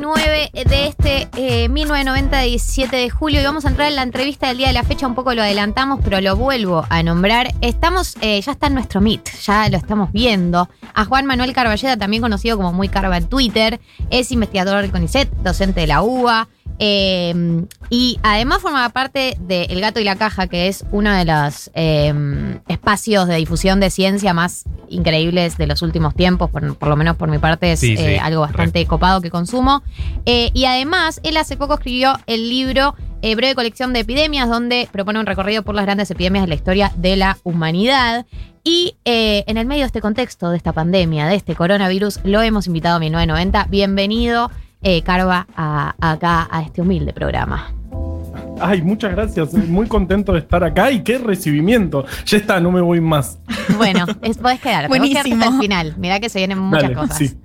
29 de este eh, 1990, 17 de julio, y vamos a entrar en la entrevista del día de la fecha, un poco lo adelantamos, pero lo vuelvo a nombrar. Estamos, eh, ya está en nuestro Meet, ya lo estamos viendo. A Juan Manuel Carballeda, también conocido como Muy Carva en Twitter, es investigador del CONICET, docente de la UBA, eh, y además forma parte de El Gato y la Caja, que es uno de los eh, espacios de difusión de ciencia más increíbles de los últimos tiempos, por, por lo menos por mi parte es Sí, sí, eh, algo bastante re. copado que consumo. Eh, y además, él hace poco escribió el libro eh, Breve Colección de Epidemias, donde propone un recorrido por las grandes epidemias de la historia de la humanidad. Y eh, en el medio de este contexto, de esta pandemia, de este coronavirus, lo hemos invitado a 1990. Bienvenido, eh, Carva, a- acá a este humilde programa. Ay, muchas gracias. Muy contento de estar acá y qué recibimiento. Ya está, no me voy más. Bueno, es, podés quedar, podés Buenísimo. hasta el final. Mirá que se vienen muchas Dale, cosas. sí.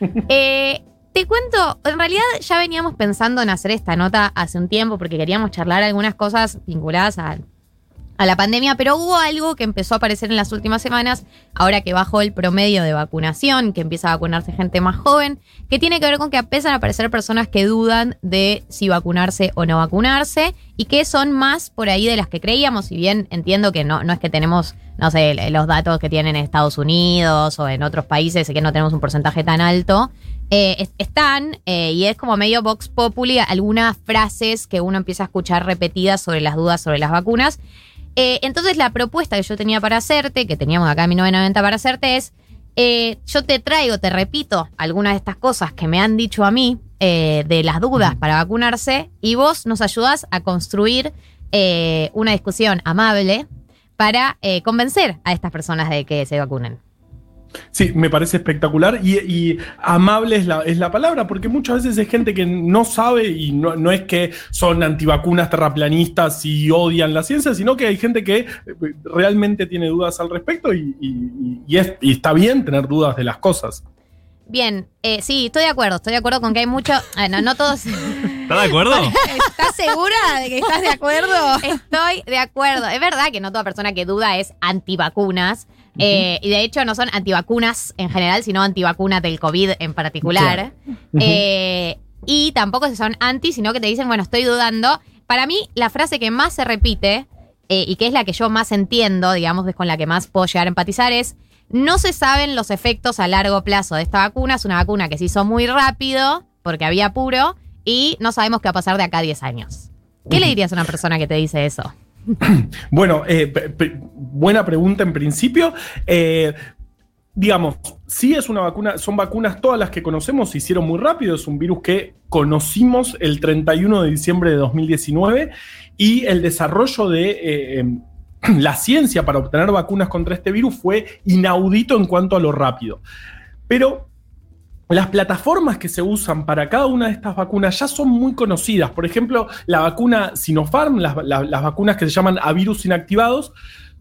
Eh, te cuento, en realidad ya veníamos pensando en hacer esta nota hace un tiempo porque queríamos charlar algunas cosas vinculadas a, a la pandemia, pero hubo algo que empezó a aparecer en las últimas semanas, ahora que bajó el promedio de vacunación, que empieza a vacunarse gente más joven, que tiene que ver con que empiezan a aparecer personas que dudan de si vacunarse o no vacunarse y que son más por ahí de las que creíamos, si bien entiendo que no, no es que tenemos, no sé, los datos que tienen en Estados Unidos o en otros países, que no tenemos un porcentaje tan alto. eh, es- están, eh, y es como medio Vox Populi, algunas frases que uno empieza a escuchar repetidas sobre las dudas sobre las vacunas. Eh, entonces la propuesta que yo tenía para hacerte, que teníamos acá en 1990 para hacerte, es, eh, yo te traigo, te repito, algunas de estas cosas que me han dicho a mí eh, de las dudas para vacunarse, y vos nos ayudás a construir una discusión amable para convencer a estas personas de que se vacunen. Sí, me parece espectacular y, y amable es la, es la palabra, porque muchas veces es gente que no sabe y no, no es que son antivacunas terraplanistas y odian la ciencia, sino que hay gente que eh, realmente tiene dudas al respecto y, y- y es- y está bien tener dudas de las cosas. Bien, eh, sí, estoy de acuerdo, estoy de acuerdo con que hay mucho... ah, no, no todos... ¿Estás de acuerdo? ¿Estás segura de que estás de acuerdo? Estoy de acuerdo. Es verdad que no toda persona que duda es antivacunas. Eh, y de hecho no son antivacunas en general, sino antivacunas del COVID en particular. Eh, y tampoco se son anti, sino que te dicen, bueno, estoy dudando. Para mí, la frase que más se repite, eh, y que es la que yo más entiendo, digamos, es con la que más puedo llegar a empatizar, es no se saben los efectos a largo plazo de esta vacuna. Es una vacuna que se hizo muy rápido, porque había apuro, y no sabemos qué va a pasar de acá a 10 años. ¿Qué le dirías a una persona que te dice eso? Bueno, eh, buena pregunta en principio. Eh, digamos, sí es una vacuna, son vacunas todas las que conocemos, se hicieron muy rápido, es un virus que conocimos el 31 de diciembre de 2019 y el desarrollo de... eh, em, la ciencia para obtener vacunas contra este virus fue inaudito en cuanto a lo rápido. Pero las plataformas que se usan para cada una de estas vacunas ya son muy conocidas. Por ejemplo, la vacuna Sinopharm, las, la- las vacunas que se llaman a virus inactivados,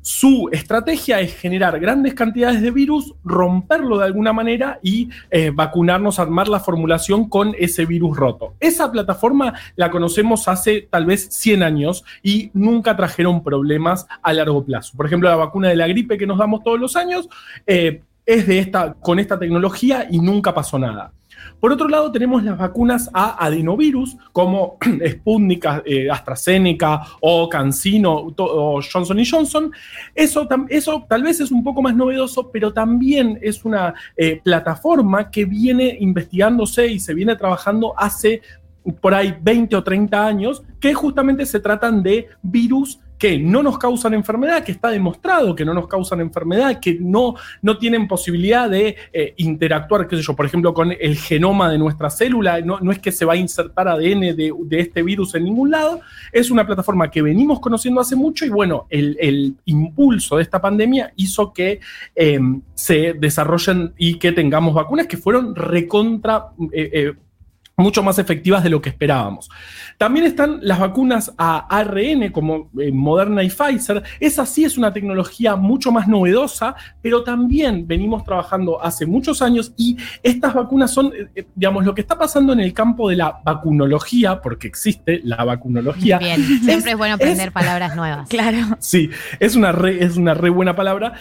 su estrategia es generar grandes cantidades de virus, romperlo de alguna manera y eh, vacunarnos, armar la formulación con ese virus roto. Esa plataforma la conocemos hace tal vez 100 años y nunca trajeron problemas a largo plazo. Por ejemplo, la vacuna de la gripe que nos damos todos los años eh, es de esta, con esta tecnología y nunca pasó nada. Por otro lado, tenemos las vacunas a adenovirus, como Sputnik, eh, AstraZeneca o CanSino o Johnson Johnson. Eso, eso tal vez es un poco más novedoso, pero también es una eh, plataforma que viene investigándose y se viene trabajando hace por ahí 20 o 30 años, que justamente se tratan de virus que no nos causan enfermedad, que está demostrado que no nos causan enfermedad, que no, no tienen posibilidad de eh, interactuar, qué sé yo, por ejemplo, con el genoma de nuestra célula, no, no es que se va a insertar ADN de, de este virus en ningún lado, es una plataforma que venimos conociendo hace mucho y bueno, el, el impulso de esta pandemia hizo que eh, se desarrollen y que tengamos vacunas que fueron recontra... eh, mucho más efectivas de lo que esperábamos. También están las vacunas a ARN como eh, Moderna y Pfizer. Esa sí es una tecnología mucho más novedosa, pero también venimos trabajando hace muchos años y estas vacunas son, eh, eh, digamos, lo que está pasando en el campo de la vacunología, porque existe la vacunología. Bien, siempre es, bueno aprender es- palabras nuevas. Claro. Sí, es una re, es una re buena palabra.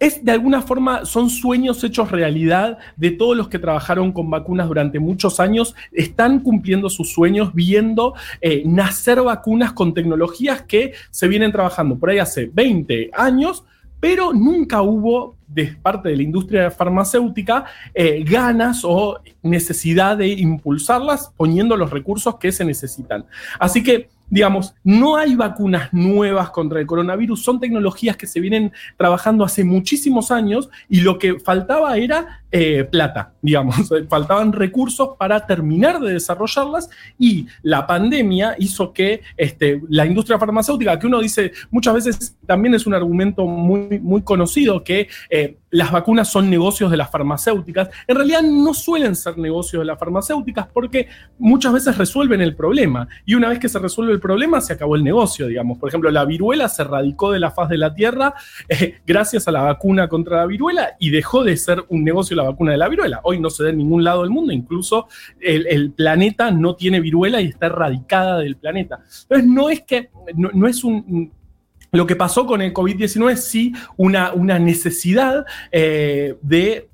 Es de alguna forma, son sueños hechos realidad de todos los que trabajaron con vacunas durante muchos años, están cumpliendo sus sueños viendo eh, nacer vacunas con tecnologías que se vienen trabajando por ahí hace 20 años, pero nunca hubo de parte de la industria farmacéutica eh, ganas o necesidad de impulsarlas poniendo los recursos que se necesitan. Así que digamos, no hay vacunas nuevas contra el coronavirus, son tecnologías que se vienen trabajando hace muchísimos años y lo que faltaba era eh, plata, digamos, faltaban recursos para terminar de desarrollarlas y la pandemia hizo que este, la industria farmacéutica, que uno dice muchas veces también es un argumento muy, muy conocido, que eh, las vacunas son negocios de las farmacéuticas, en realidad no suelen ser negocios de las farmacéuticas porque muchas veces resuelven el problema y una vez que se resuelve el problema se acabó el negocio, digamos. Por ejemplo, la viruela se radicó de la faz de la Tierra eh, gracias a la vacuna contra la viruela y dejó de ser un negocio la vacuna de la viruela. Hoy no se da en ningún lado del mundo, incluso el, planeta no tiene viruela y está erradicada del planeta. Entonces, no es que, no es un lo que pasó con el COVID-19 es sí una, una necesidad eh, de,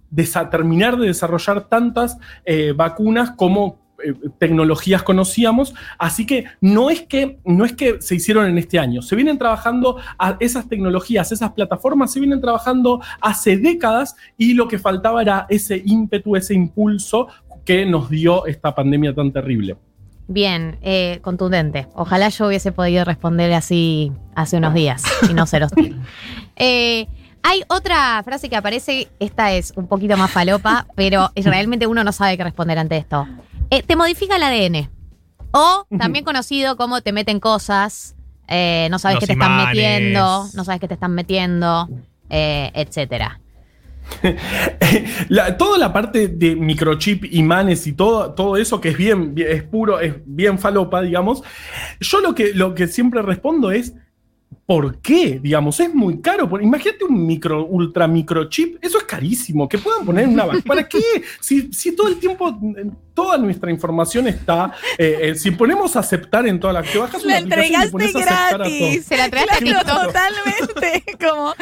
terminar de desarrollar tantas eh, vacunas como eh, tecnologías conocíamos, así que no es que no es que se hicieron en este año, se vienen trabajando a esas tecnologías, esas plataformas se vienen trabajando hace décadas y lo que faltaba era ese ímpetu, ese impulso que nos dio esta pandemia tan terrible. Bien, eh, contundente. Ojalá yo hubiese podido responder así hace unos días y no ser hostil. Eh, hay otra frase que aparece, esta es un poquito más falopa, pero realmente uno no sabe qué responder ante esto. Eh, te modifica el ADN. O también conocido como te meten cosas, no sabes qué te están metiendo, no sabes qué te están metiendo, etcétera. toda la parte de microchip, imanes y todo, todo eso que es bien, es puro, es bien falopa, digamos. Yo lo que, lo que siempre respondo es. ¿Por qué? Digamos, es muy caro. Imagínate un micro, ultra microchip, eso es carísimo. Que puedan poner una ¿Para qué? Si, si, todo el tiempo, toda nuestra información está. Eh, eh, si ponemos aceptar en toda la que bajas una la entregaste gratis. Se la entregaste totalmente. Como.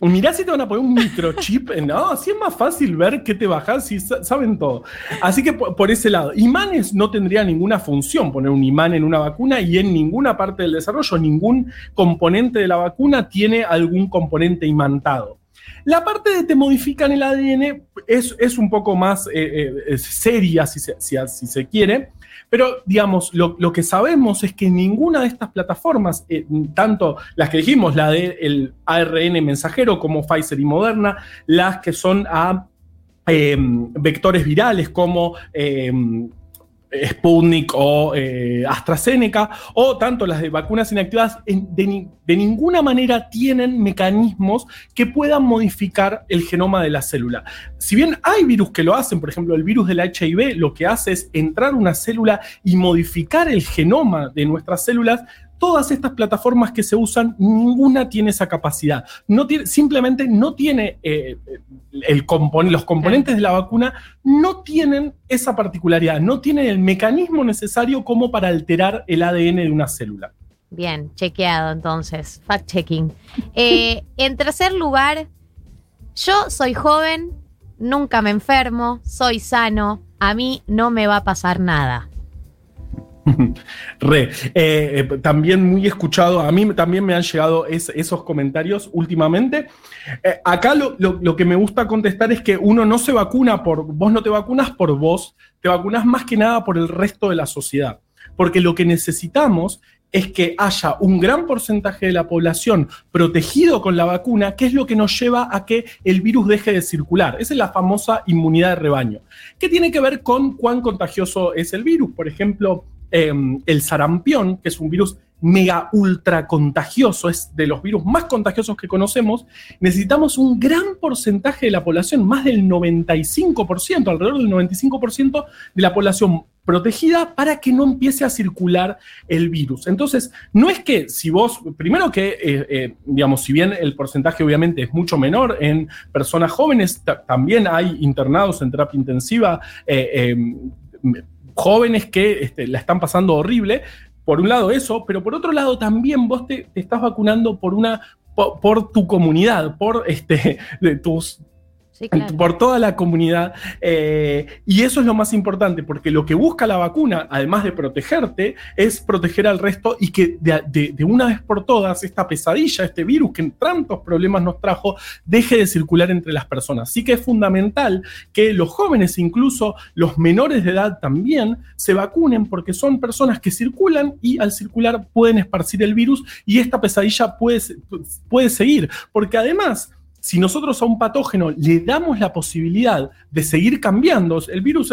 Mirá si te van a poner un microchip. No, así es más fácil ver qué te bajas si saben todo. Así que por, ese lado, imanes no tendría ninguna función poner un imán en una vacuna y en ninguna parte del desarrollo, ningún componente de la vacuna tiene algún componente imantado. La parte de te modifican el ADN es, es un poco más eh, eh, seria, si si se quiere. Pero, digamos, lo, que sabemos es que ninguna de estas plataformas, eh, tanto las que dijimos, la del ARN mensajero como Pfizer y Moderna, las que son a em, vectores virales como em, Sputnik o eh, AstraZeneca, o tanto las de vacunas inactivas, de, ninguna manera tienen mecanismos que puedan modificar el genoma de la célula. Si bien hay virus que lo hacen, por ejemplo, el virus del HIV lo que hace es entrar una célula y modificar el genoma de nuestras células, todas estas plataformas que se usan, ninguna tiene esa capacidad. Simplemente no tiene eh, los componentes de la vacuna, no tienen esa particularidad, no tienen el mecanismo necesario como para alterar el ADN de una célula. Bien, chequeado entonces, fact-checking. Eh, en tercer lugar, yo soy joven, nunca me enfermo, soy sano, a mí no me va a pasar nada. Re, eh, eh, también muy escuchado, a mí también me han llegado esos comentarios últimamente. Eh, acá lo, lo, que me gusta contestar es que uno no se vacuna por, vos no te vacunas por vos, te vacunas más que nada por el resto de la sociedad. Porque lo que necesitamos es que haya un gran porcentaje de la población protegido con la vacuna, que es lo que nos lleva a que el virus deje de circular. Esa es la famosa inmunidad de rebaño, que tiene que ver con cuán contagioso es el virus. Por ejemplo, Em, el sarampión, que es un virus mega ultra contagioso, es de los virus más contagiosos que conocemos, necesitamos un gran porcentaje de la población, más del 95%, alrededor del 95% de la población protegida para que no empiece a circular el virus. Entonces, no es que si vos, primero que, eh, eh, digamos, si bien el porcentaje obviamente es mucho menor en personas jóvenes, también hay internados en terapia intensiva. Eh, em, jóvenes que este, la están pasando horrible. Por un lado eso, pero por otro lado también vos te, estás vacunando por una por, tu comunidad, por este, de tus por toda la comunidad. Eh, y eso es lo más importante, porque lo que busca la vacuna, además de protegerte, es proteger al resto y que de, una vez por todas esta pesadilla, este virus que tantos problemas nos trajo, deje de circular entre las personas. Así que es fundamental que los jóvenes, incluso los menores de edad también, se vacunen porque son personas que circulan y al circular pueden esparcir el virus y esta pesadilla puede, puede seguir. Porque además si nosotros a un patógeno le damos la posibilidad de seguir cambiando, el virus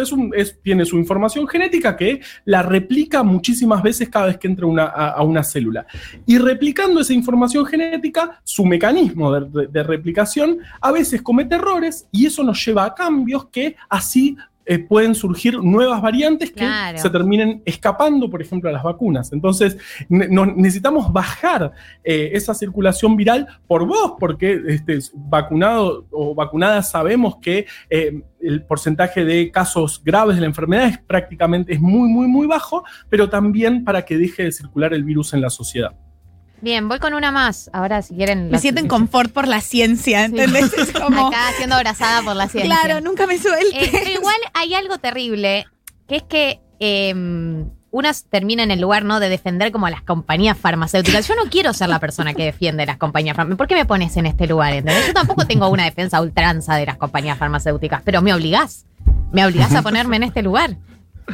tiene su información genética que la replica muchísimas veces cada vez que entra a, una célula. Y replicando esa información genética, su mecanismo de replicación a veces comete errores y eso nos lleva a cambios que así eh, pueden surgir nuevas variantes que se terminen escapando, por ejemplo, a las vacunas. Entonces, necesitamos bajar eh, esa circulación viral por vos, porque este, vacunado o vacunada sabemos que eh, el porcentaje de casos graves de la enfermedad es prácticamente es muy, muy, muy bajo, pero también para que deje de circular el virus en la sociedad. Bien, voy con una más. Ahora, si quieren. Me siento en confort por la ciencia, ¿entendés? Es como. Acá siendo abrazada por la ciencia. Claro, nunca me suelte. Eh, pero igual hay algo terrible, que es que. Eh, unas termina en el lugar, ¿no? De defender como a las compañías farmacéuticas. Yo no quiero ser la persona que defiende las compañías farmacéuticas. ¿Por qué me pones en este lugar? ¿entendés? Yo tampoco tengo una defensa ultranza de las compañías farmacéuticas, pero me obligás. Me obligás a ponerme en este lugar.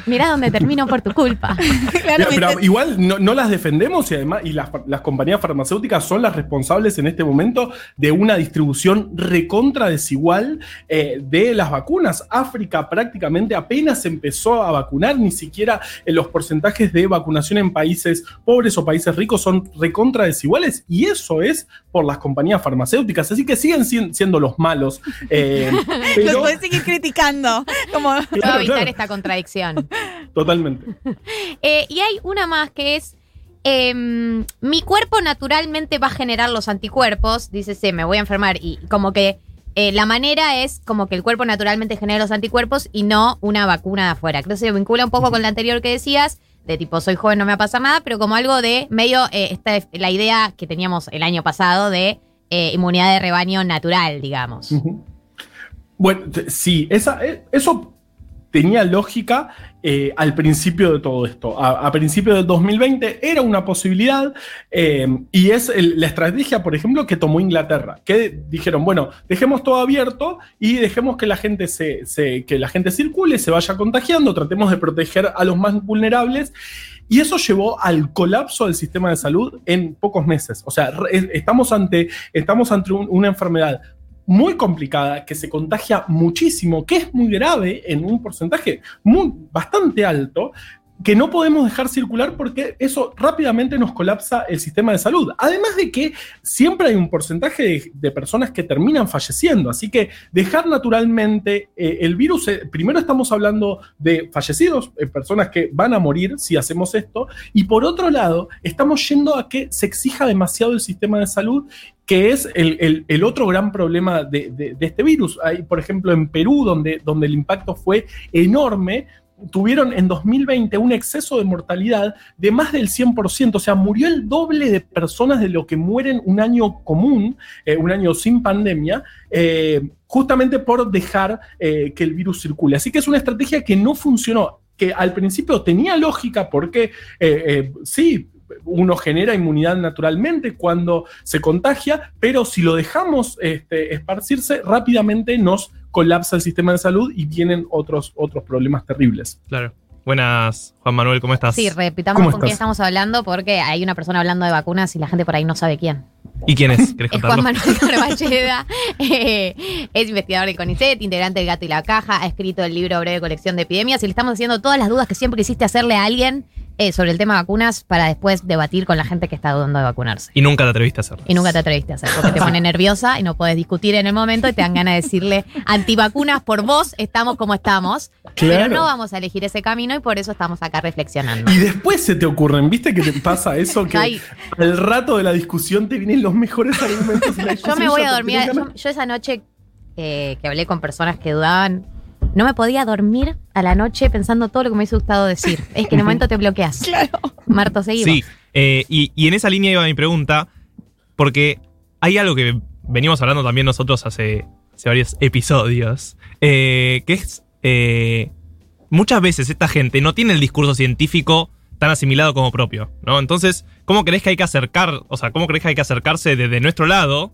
Mira dónde termino por tu culpa. pero, igual no, las defendemos y además y las, compañías farmacéuticas son las responsables en este momento de una distribución recontra desigual eh, de las vacunas. África prácticamente apenas empezó a vacunar, ni siquiera en los porcentajes de vacunación en países pobres o países ricos son recontra desiguales y eso es por las compañías farmacéuticas. Así que siguen siendo los malos. Eh, los puedes seguir criticando. Como... evitar esta contradicción. Totalmente. Eh, y hay una más que es. Em, mi cuerpo naturalmente va a generar los anticuerpos. Dice, sí, me voy a enfermar. Y como que eh, la manera es como que el cuerpo naturalmente genera los anticuerpos y no una vacuna de afuera. Creo que se vincula un poco con la anterior que decías, de tipo, soy joven, no me va a pasar nada, pero como algo de medio, eh, esta, la idea que teníamos el año pasado de inmunidad de rebaño natural, digamos. Bueno, sí, esa, eso tenía lógica eh, al principio de todo esto. A, principio del 2020 era una posibilidad eh, y es la estrategia, por ejemplo, que tomó Inglaterra, que dijeron, bueno, dejemos todo abierto y dejemos que la gente, se, que la gente circule, se vaya contagiando, tratemos de proteger a los más vulnerables. Y eso llevó al colapso del sistema de salud en pocos meses. O sea, estamos ante, estamos ante una enfermedad muy complicada, que se contagia muchísimo, que es muy grave en un porcentaje muy, bastante alto, que no podemos dejar circular porque eso rápidamente nos colapsa el sistema de salud. Además de que siempre hay un porcentaje de, personas que terminan falleciendo, así que dejar naturalmente eh, el virus, eh, primero estamos hablando de fallecidos, eh, personas que van a morir si hacemos esto, y por otro lado, estamos yendo a que se exija demasiado el sistema de salud que es el, otro gran problema de, este virus. Hay, por ejemplo, en Perú, donde, donde el impacto fue enorme, tuvieron en 2020 un exceso de mortalidad de más del 100%, o sea, murió el doble de personas de lo que mueren un año común, eh, un año sin pandemia, eh, justamente por dejar eh, que el virus circule. Así que es una estrategia que no funcionó que al principio tenía lógica porque sí, uno genera inmunidad naturalmente cuando se contagia, pero si lo dejamos este, esparcirse, rápidamente nos colapsa el sistema de salud y vienen otros, otros problemas terribles. Claro. Buenas, Juan Manuel, ¿cómo estás? Sí, repitamos con quién estamos hablando porque hay una persona hablando de vacunas y la gente por ahí no sabe quién. ¿Y quién es? ¿Querés es Juan Manuel Carballeda, eh, es investigador del CONICET, integrante del Gato y la Caja, ha escrito el libro Breve Colección de Epidemias y le estamos haciendo todas las dudas que siempre quisiste hacerle a alguien eh, sobre el tema vacunas para después debatir con la gente que está dudando de vacunarse. Y nunca te atreviste a hacerlo. Y nunca te atreviste a hacerlo, porque te pone nerviosa y no puedes discutir en el momento y te dan ganas de decirle antivacunas por vos, estamos como estamos. Pero no vamos a elegir ese camino y por eso estamos acá reflexionando. Y después se te ocurren, ¿viste que te pasa eso? Que al rato de la discusión te vienen los mejores argumentos. yo me voy a dormir. Yo, esa noche eh, que hablé con personas que dudaban, no me podía dormir a la noche pensando todo lo que me hubiese gustado decir. Es que en el momento te bloqueas. Claro. Marto, seguimos. Sí, eh, y, en esa línea iba mi pregunta, porque hay algo que venimos hablando también nosotros hace, varios episodios, eh, que es... Eh, muchas veces esta gente no tiene el discurso científico tan asimilado como propio, ¿no? Entonces, ¿cómo crees que hay que acercar, o sea, cómo crees que hay que acercarse desde nuestro lado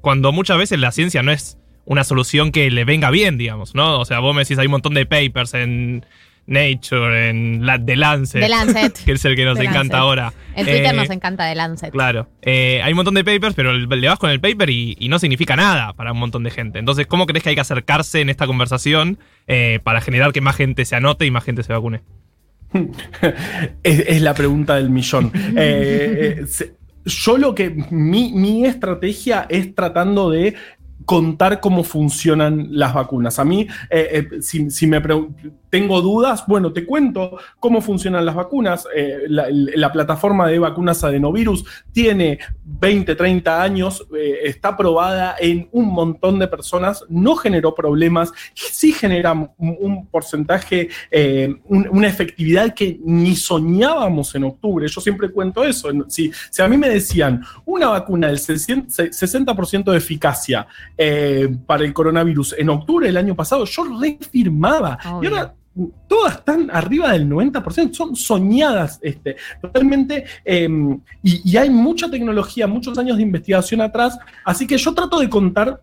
cuando muchas veces la ciencia no es una solución que le venga bien, digamos, ¿no? O sea, vos me decís, hay un montón de papers en Nature, en la, The Lancet, Lancet. que es el que nos encanta ahora. En Twitter eh, nos encanta The Lancet. Claro. Eh, hay un montón de papers, pero le vas con el paper y, no significa nada para un montón de gente. Entonces, ¿cómo crees que hay que acercarse en esta conversación eh, para generar que más gente se anote y más gente se vacune? es, la pregunta del millón. yo lo que mi, mi, estrategia es tratando de contar cómo funcionan las vacunas. A mí, eh, eh, si, me tengo dudas, bueno, te cuento cómo funcionan las vacunas. Eh, la, plataforma de vacunas adenovirus tiene 20, 30 años, está probada en un montón de personas, no generó problemas, sí genera un, porcentaje, una efectividad que ni soñábamos en octubre. Yo siempre cuento eso. Si, si a mí me decían una vacuna del 60% de eficacia, eh, para el coronavirus en octubre del año pasado, yo refirmaba. Y ahora todas están arriba del 90%, son soñadas este, totalmente, em, y, y, hay mucha tecnología, muchos años de investigación atrás, así que yo trato de contar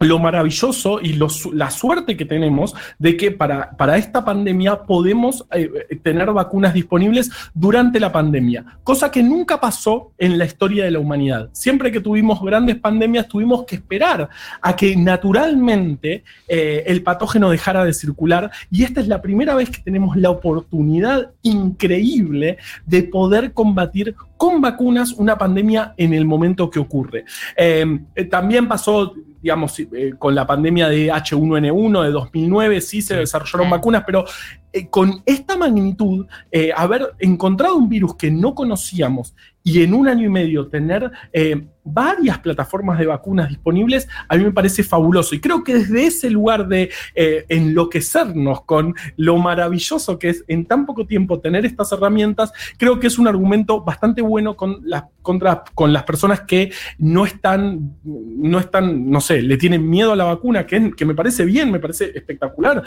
lo maravilloso y la suerte que tenemos de que para, para esta pandemia podemos eh, tener vacunas disponibles durante la pandemia, cosa que nunca pasó en la historia de la humanidad. Siempre que tuvimos grandes pandemias tuvimos que esperar a que naturalmente eh, el patógeno dejara de circular y esta es la primera vez que tenemos la oportunidad increíble de poder combatir con vacunas una pandemia en el momento que ocurre. Eh, también pasó digamos, eh, con la pandemia de H1N1 de 2009, sí se desarrollaron vacunas, pero eh, con esta magnitud, eh, haber encontrado un virus que no conocíamos y en un año y medio tener eh, varias plataformas de vacunas disponibles, a mí me parece fabuloso. Y creo que desde ese lugar de enloquecernos con lo maravilloso que es en tan poco tiempo tener estas herramientas, creo que es un argumento bastante bueno con las, contra, con las personas que no están, no están, no sé, le tienen miedo a la vacuna, que, que me parece bien, me parece espectacular,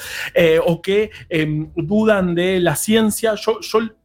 o que em, dudan de la ciencia, yo,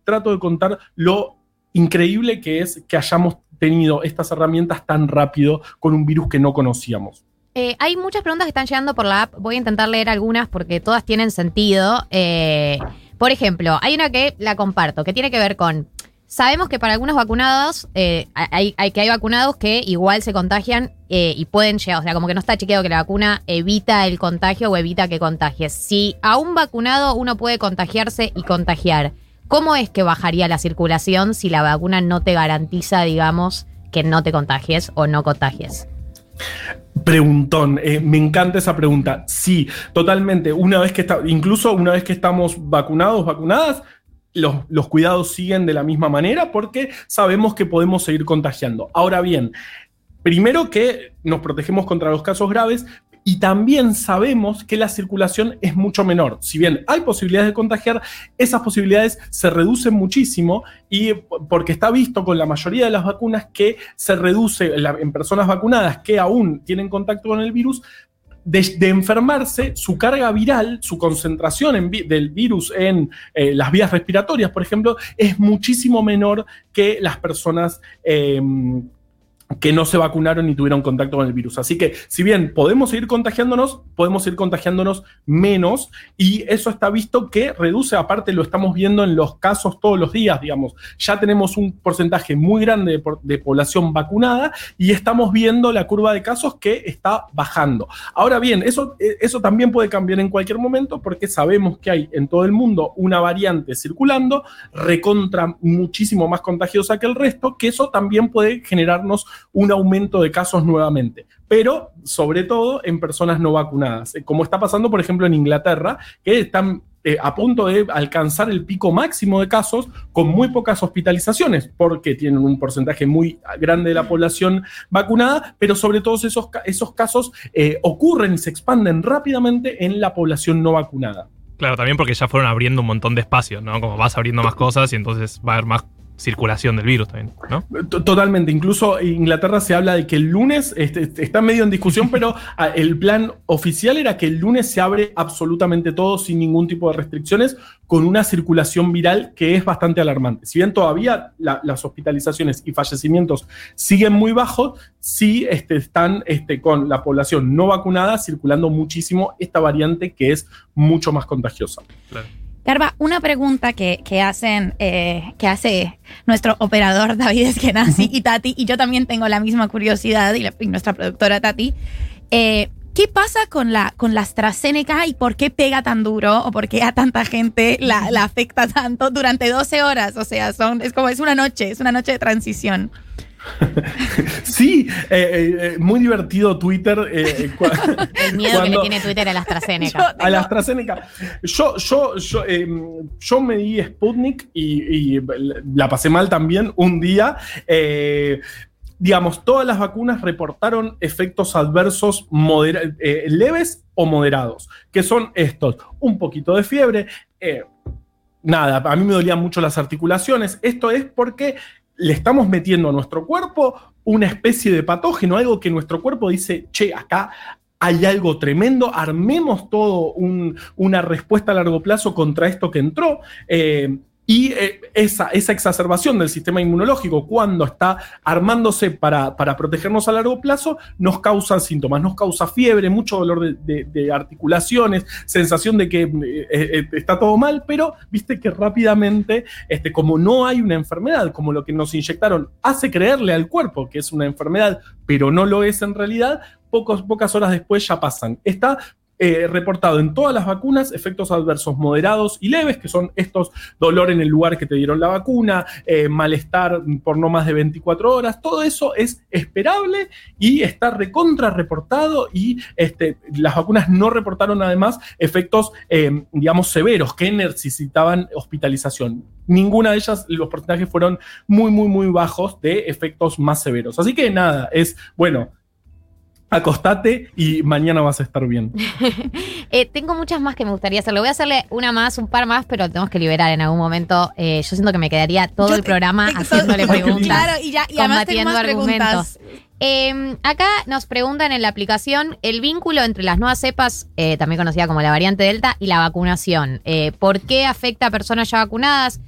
trato de contar lo increíble que es que hayamos tenido estas herramientas tan rápido con un virus que no conocíamos. Eh, hay muchas preguntas que están llegando por la app. Voy a intentar leer algunas porque todas tienen sentido. Eh, por ejemplo, hay una que la comparto, que tiene que ver con Sabemos que para algunos vacunados, eh, hay, que hay vacunados que igual se contagian y pueden llegar, o sea, como que no está chequeado que la vacuna evita el contagio o evita que contagies. Si a un vacunado uno puede contagiarse y contagiar, ¿cómo es que bajaría la circulación si la vacuna no te garantiza, digamos, que no te contagies o no contagies? Preguntón, eh, me encanta esa pregunta. Sí, totalmente. Una vez que está, incluso una vez que estamos vacunados, vacunadas, los, cuidados siguen de la misma manera porque sabemos que podemos seguir contagiando. Ahora bien, primero que nos protegemos contra los casos graves, y también sabemos que la circulación es mucho menor. Si bien hay posibilidades de contagiar, esas posibilidades se reducen muchísimo y porque está visto con la mayoría de las vacunas que se reduce en personas vacunadas que aún tienen contacto con el virus, de, enfermarse, su carga viral, su concentración del virus en eh, las vías respiratorias, por ejemplo, es muchísimo menor que las personas em, que no se vacunaron ni tuvieron contacto con el virus. Así que, si bien podemos seguir contagiándonos, podemos seguir contagiándonos menos y eso está visto que reduce, aparte lo estamos viendo en los casos todos los días, digamos, ya tenemos un porcentaje muy grande de, población vacunada y estamos viendo la curva de casos que está bajando. Ahora bien, eso, eh, eso también puede cambiar en cualquier momento porque sabemos que hay en todo el mundo una variante circulando, recontra muchísimo más contagiosa que el resto, que eso también puede generarnos un aumento de casos nuevamente, pero sobre todo en personas no vacunadas, eh, como está pasando, por ejemplo, en Inglaterra, que están eh, a punto de alcanzar el pico máximo de casos con muy pocas hospitalizaciones, porque tienen un porcentaje muy grande de la población vacunada, pero sobre todo esos, esos casos eh, ocurren y se expanden rápidamente en la población no vacunada. Claro, también porque ya fueron abriendo un montón de espacios, ¿no? Como vas abriendo más cosas y entonces va a haber más circulación del virus también, ¿no? Totalmente. Incluso en Inglaterra se habla de que el lunes, este, este, está medio en discusión, pero ah, el plan oficial era que el lunes se abre absolutamente todo sin ningún tipo de restricciones, con una circulación viral que es bastante alarmante. Si bien todavía las hospitalizaciones y fallecimientos siguen muy bajos, sí este, están este, con la población no vacunada circulando muchísimo esta variante que es mucho más contagiosa. Claro. Garba, una pregunta que, hacen, eh, que hace nuestro operador David Eskenazi y Tati, y yo también tengo la misma curiosidad, y, nuestra productora Tati. Eh, ¿Qué pasa con la, con la AstraZeneca y por qué pega tan duro o por qué a tanta gente la, la afecta tanto durante 12 horas? O sea, son, es como es una noche, es una noche de transición. sí, eh, eh, eh, muy divertido Twitter. el miedo que le tiene Twitter a la AstraZeneca. a la AstraZeneca. Yo, yo, yo, yo me di Sputnik y, la pasé mal también un día digamos, todas las vacunas reportaron efectos adversos leves o moderados, que son estos, un poquito de fiebre, nada, a mí me dolían mucho las articulaciones, esto es porque le estamos metiendo a nuestro cuerpo una especie de patógeno, algo que nuestro cuerpo dice, che, acá hay algo tremendo, armemos todo una respuesta a largo plazo contra esto que entró. Eh, y eh, esa, esa, exacerbación del sistema inmunológico cuando está armándose para, protegernos a largo plazo nos causa síntomas, nos causa fiebre, mucho dolor de, articulaciones, sensación de que eh, eh, está todo mal, pero viste que rápidamente, este, como no hay una enfermedad, como lo que nos inyectaron hace creerle al cuerpo que es una enfermedad, pero no lo es en realidad, pocas horas después ya pasan. Está eh, reportado en todas las vacunas efectos adversos moderados y leves, que son estos dolor en el lugar que te dieron la vacuna, eh, malestar por no más de 24 horas, todo eso es esperable y está recontra reportado y este, las vacunas no reportaron además efectos, eh, digamos, severos que necesitaban hospitalización. Ninguna de ellas, los porcentajes fueron muy, muy, muy bajos de efectos más severos. Así que nada, es, bueno, acostate y mañana vas a estar bien. Eh, tengo muchas más que me gustaría hacerle. Voy a hacerle una más, un par más, pero tenemos que liberar en algún momento. Eh, yo siento que me quedaría todo el programa haciéndole preguntas. Claro, y ya y combatiendo argumentos. Em, acá nos preguntan en la aplicación el vínculo entre las nuevas cepas, eh, también conocida como la variante Delta, y la vacunación. ¿Por qué afecta a personas ya vacunadas?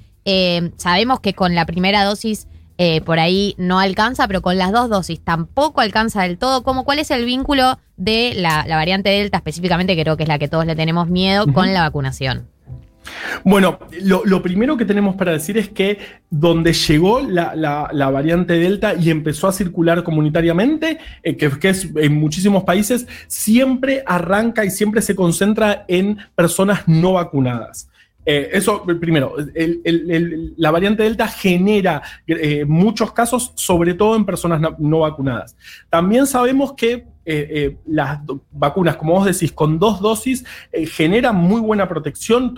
sabemos que con la primera dosis eh, por ahí no alcanza, pero con las dos dosis tampoco alcanza del todo. ¿Cómo, ¿Cuál es el vínculo de la, variante Delta específicamente, que creo que es la que todos le tenemos miedo, con la vacunación? Bueno, lo, primero que tenemos para decir es que donde llegó la, variante Delta y empezó a circular comunitariamente, eh, que, que, es en muchísimos países, siempre arranca y siempre se concentra en personas no vacunadas. Eh, eso, primero, la variante Delta genera eh, muchos casos, sobre todo en personas no, vacunadas. También sabemos que eh, las vacunas, como vos decís, con dos dosis, generan muy buena protección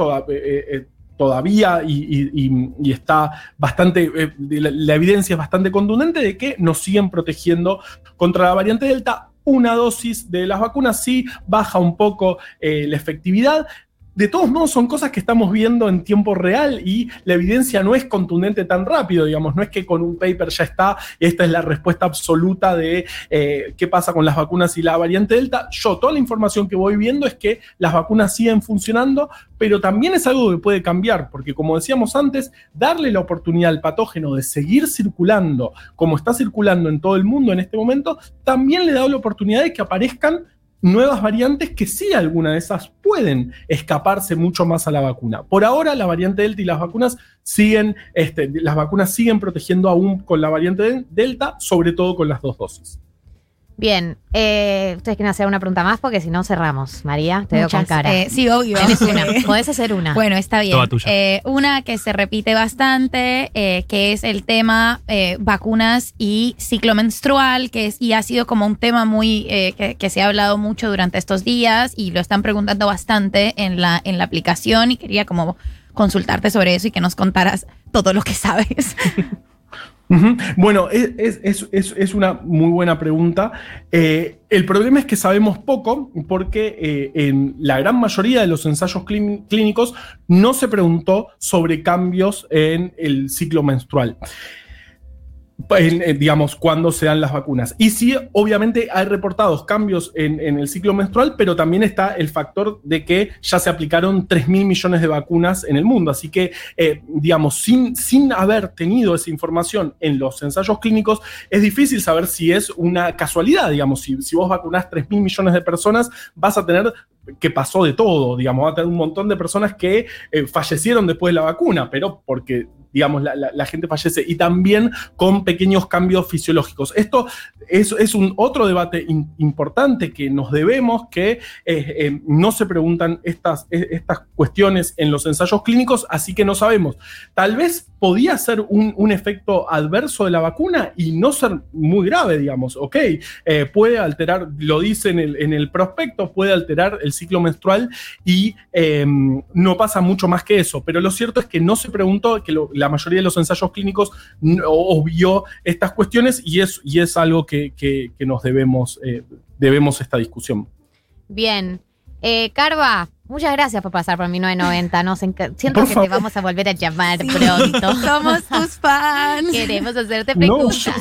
todavía y, está bastante, la, evidencia es bastante contundente de que nos siguen protegiendo contra la variante Delta. Una dosis de las vacunas sí baja un poco la efectividad, de todos modos son cosas que estamos viendo en tiempo real y la evidencia no es contundente tan rápido, digamos, no es que con un paper ya está, esta es la respuesta absoluta de eh, qué pasa con las vacunas y la variante Delta. Yo, toda la información que voy viendo es que las vacunas siguen funcionando, pero también es algo que puede cambiar, porque como decíamos antes, darle la oportunidad al patógeno de seguir circulando como está circulando en todo el mundo en este momento, también le da la oportunidad de que aparezcan nuevas variantes que sí, alguna de esas pueden escaparse mucho más a la vacuna. Por ahora, la variante Delta y las vacunas siguen, este, las vacunas siguen protegiendo aún con la variante Delta, sobre todo con las dos dosis. Bien, eh, ustedes quieren hacer una pregunta más porque si no cerramos. María, te veo con cara. Eh, sí, obvio. una. Podés hacer una. Bueno, está bien. Eh, una que se repite bastante, eh, que es el tema vacunas y ciclo menstrual, que es, y ha sido como un tema muy que, que, se ha hablado mucho durante estos días y lo están preguntando bastante en la, en la aplicación y quería como consultarte sobre eso y que nos contaras todo lo que sabes. Bueno, es, es- es- es- una muy buena pregunta. Eh, el problema es que sabemos poco porque eh, en la gran mayoría de los ensayos clín- clínicos no se preguntó sobre cambios en el ciclo menstrual. Eh, digamos, cuando se dan las vacunas. Y sí, obviamente hay reportados cambios en, en el ciclo menstrual, pero también está el factor de que ya se aplicaron 3 mil millones de vacunas en el mundo. Así que, eh, digamos, sin, sin haber tenido esa información en los ensayos clínicos, es difícil saber si es una casualidad, digamos, si, si vos vacunás 3 mil millones de personas, vas a tener que pasó de todo, digamos, va a tener un montón de personas que eh, fallecieron después de la vacuna, pero porque, digamos, la, la- gente fallece y también con pequeños cambios fisiológicos. Esto es, es un otro debate importante que nos debemos, que eh, no se preguntan estas, estas cuestiones en los ensayos clínicos, así que no sabemos. Tal vez podía ser un, un efecto adverso de la vacuna y no ser muy grave, digamos, ok, eh, puede alterar, lo dice en el, en el prospecto, puede alterar el ciclo menstrual y eh, no pasa mucho más que eso. Pero lo cierto es que no se preguntó, que lo- la mayoría de los ensayos clínicos no- obvió estas cuestiones y es, y es algo que, que- que nos debemos, eh, debemos esta discusión. Bien. Eh, Carva, muchas gracias por pasar por mi 990. Nos Siento Por que favor. te vamos a volver a llamar Sí. pronto. Somos tus fans. Queremos hacerte No, preguntas. yo,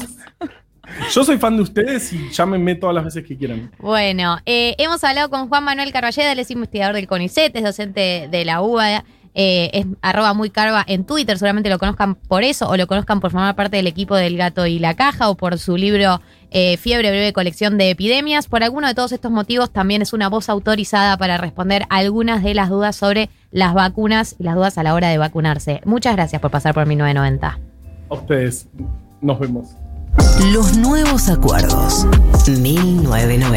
yo soy fan de ustedes y llámenme todas las veces que quieran. Bueno, eh, hemos hablado con Juan Manuel Carballeda, él es investigador del CONICET, es docente de la UBA, eh, es arroba muy carva en Twitter, seguramente lo conozcan por eso, o lo conozcan por formar parte del equipo del Gato y la Caja, o por su libro eh, Fiebre Breve Colección de Epidemias. Por alguno de todos estos motivos, también es una voz autorizada para responder algunas de las dudas sobre las vacunas y las dudas a la hora de vacunarse. Muchas gracias por pasar por mi 990. A ustedes, nos vemos. Los nuevos acuerdos. 1990.